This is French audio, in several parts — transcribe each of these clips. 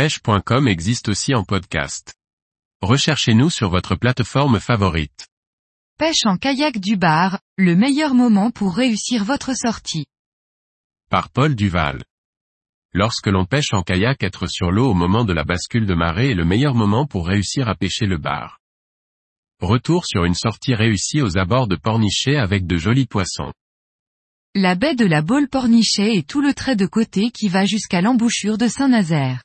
pêche.com existe aussi en podcast. Recherchez-nous sur votre plateforme favorite. Pêche en kayak du bar, le meilleur moment pour réussir votre sortie. Par Paul Duval. Lorsque l'on pêche en kayak être sur l'eau au moment de la bascule de marée est le meilleur moment pour réussir à pêcher le bar. Retour sur une sortie réussie aux abords de Pornichet avec de jolis poissons. La baie de la Baule Pornichet est tout le trait de côté qui va jusqu'à l'embouchure de Saint-Nazaire.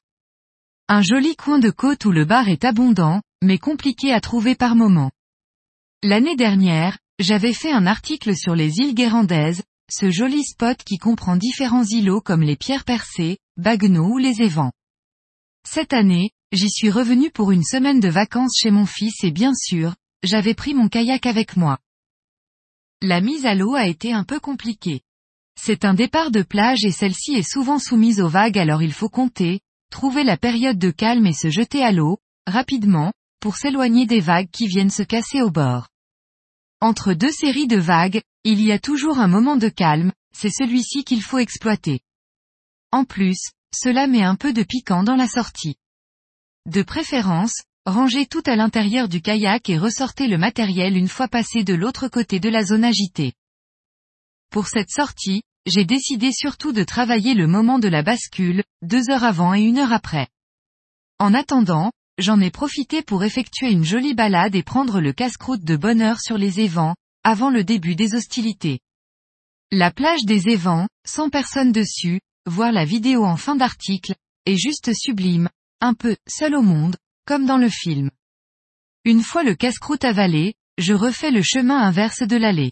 Un joli coin de côte où le bar est abondant, mais compliqué à trouver par moment. L'année dernière, j'avais fait un article sur les îles Guérandaises, ce joli spot qui comprend différents îlots comme les pierres percées, Baguenaud ou les évents. Cette année, j'y suis revenu pour une semaine de vacances chez mon fils et bien sûr, j'avais pris mon kayak avec moi. La mise à l'eau a été un peu compliquée. C'est un départ de plage et celle-ci est souvent soumise aux vagues alors il faut compter, trouver la période de calme et se jeter à l'eau, rapidement, pour s'éloigner des vagues qui viennent se casser au bord. Entre deux séries de vagues, il y a toujours un moment de calme, c'est celui-ci qu'il faut exploiter. En plus, cela met un peu de piquant dans la sortie. De préférence, rangez tout à l'intérieur du kayak et ressortez le matériel une fois passé de l'autre côté de la zone agitée. Pour cette sortie, j'ai décidé surtout de travailler le moment de la bascule, deux heures avant et une heure après. En attendant, j'en ai profité pour effectuer une jolie balade et prendre le casse-croûte de bonne heure sur les évents, avant le début des hostilités. La plage des évents, sans personne dessus, voir la vidéo en fin d'article, est juste sublime, un peu seul au monde, comme dans le film. Une fois le casse-croûte avalé, je refais le chemin inverse de l'allée.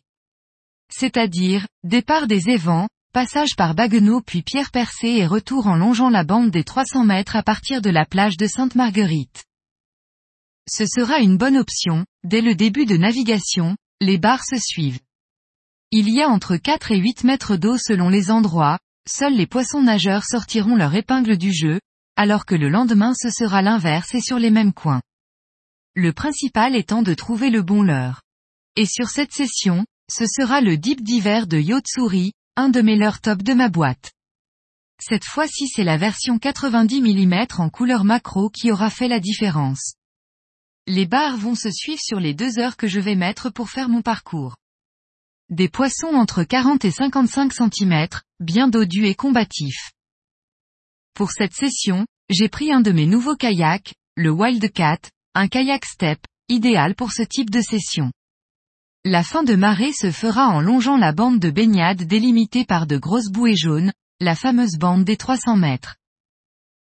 C'est-à-dire, départ des évents, passage par Baguenau puis Pierre Percé et retour en longeant la bande des 300 mètres à partir de la plage de Sainte-Marguerite. Ce sera une bonne option, dès le début de navigation, les barres se suivent. Il y a entre 4 et 8 mètres d'eau selon les endroits, seuls les poissons nageurs sortiront leur épingle du jeu, alors que le lendemain ce sera l'inverse et sur les mêmes coins. Le principal étant de trouver le bon leurre. Et sur cette session, ce sera le dip d'hiver de Yotsuri, un de mes leurres top de ma boîte. Cette fois-ci c'est la version 90 mm en couleur macro qui aura fait la différence. Les barres vont se suivre sur les deux heures que je vais mettre pour faire mon parcours. Des poissons entre 40 et 55 cm, bien dodus et combatifs. Pour cette session, j'ai pris un de mes nouveaux kayaks, le Wildcat, un kayak step, idéal pour ce type de session. La fin de marée se fera en longeant la bande de baignade délimitée par de grosses bouées jaunes, la fameuse bande des 300 mètres.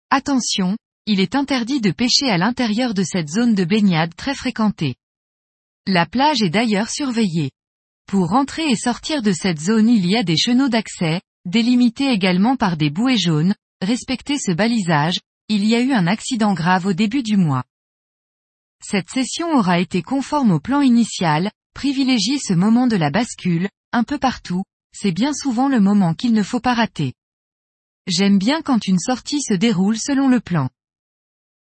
Attention, il est interdit de pêcher à l'intérieur de cette zone de baignade très fréquentée. La plage est d'ailleurs surveillée. Pour rentrer et sortir de cette zone il y a des chenaux d'accès, délimités également par des bouées jaunes, respectez ce balisage, il y a eu un accident grave au début du mois. Cette session aura été conforme au plan initial, Privilégiez ce moment de la bascule, un peu partout, c'est bien souvent le moment qu'il ne faut pas rater. J'aime bien quand une sortie se déroule selon le plan.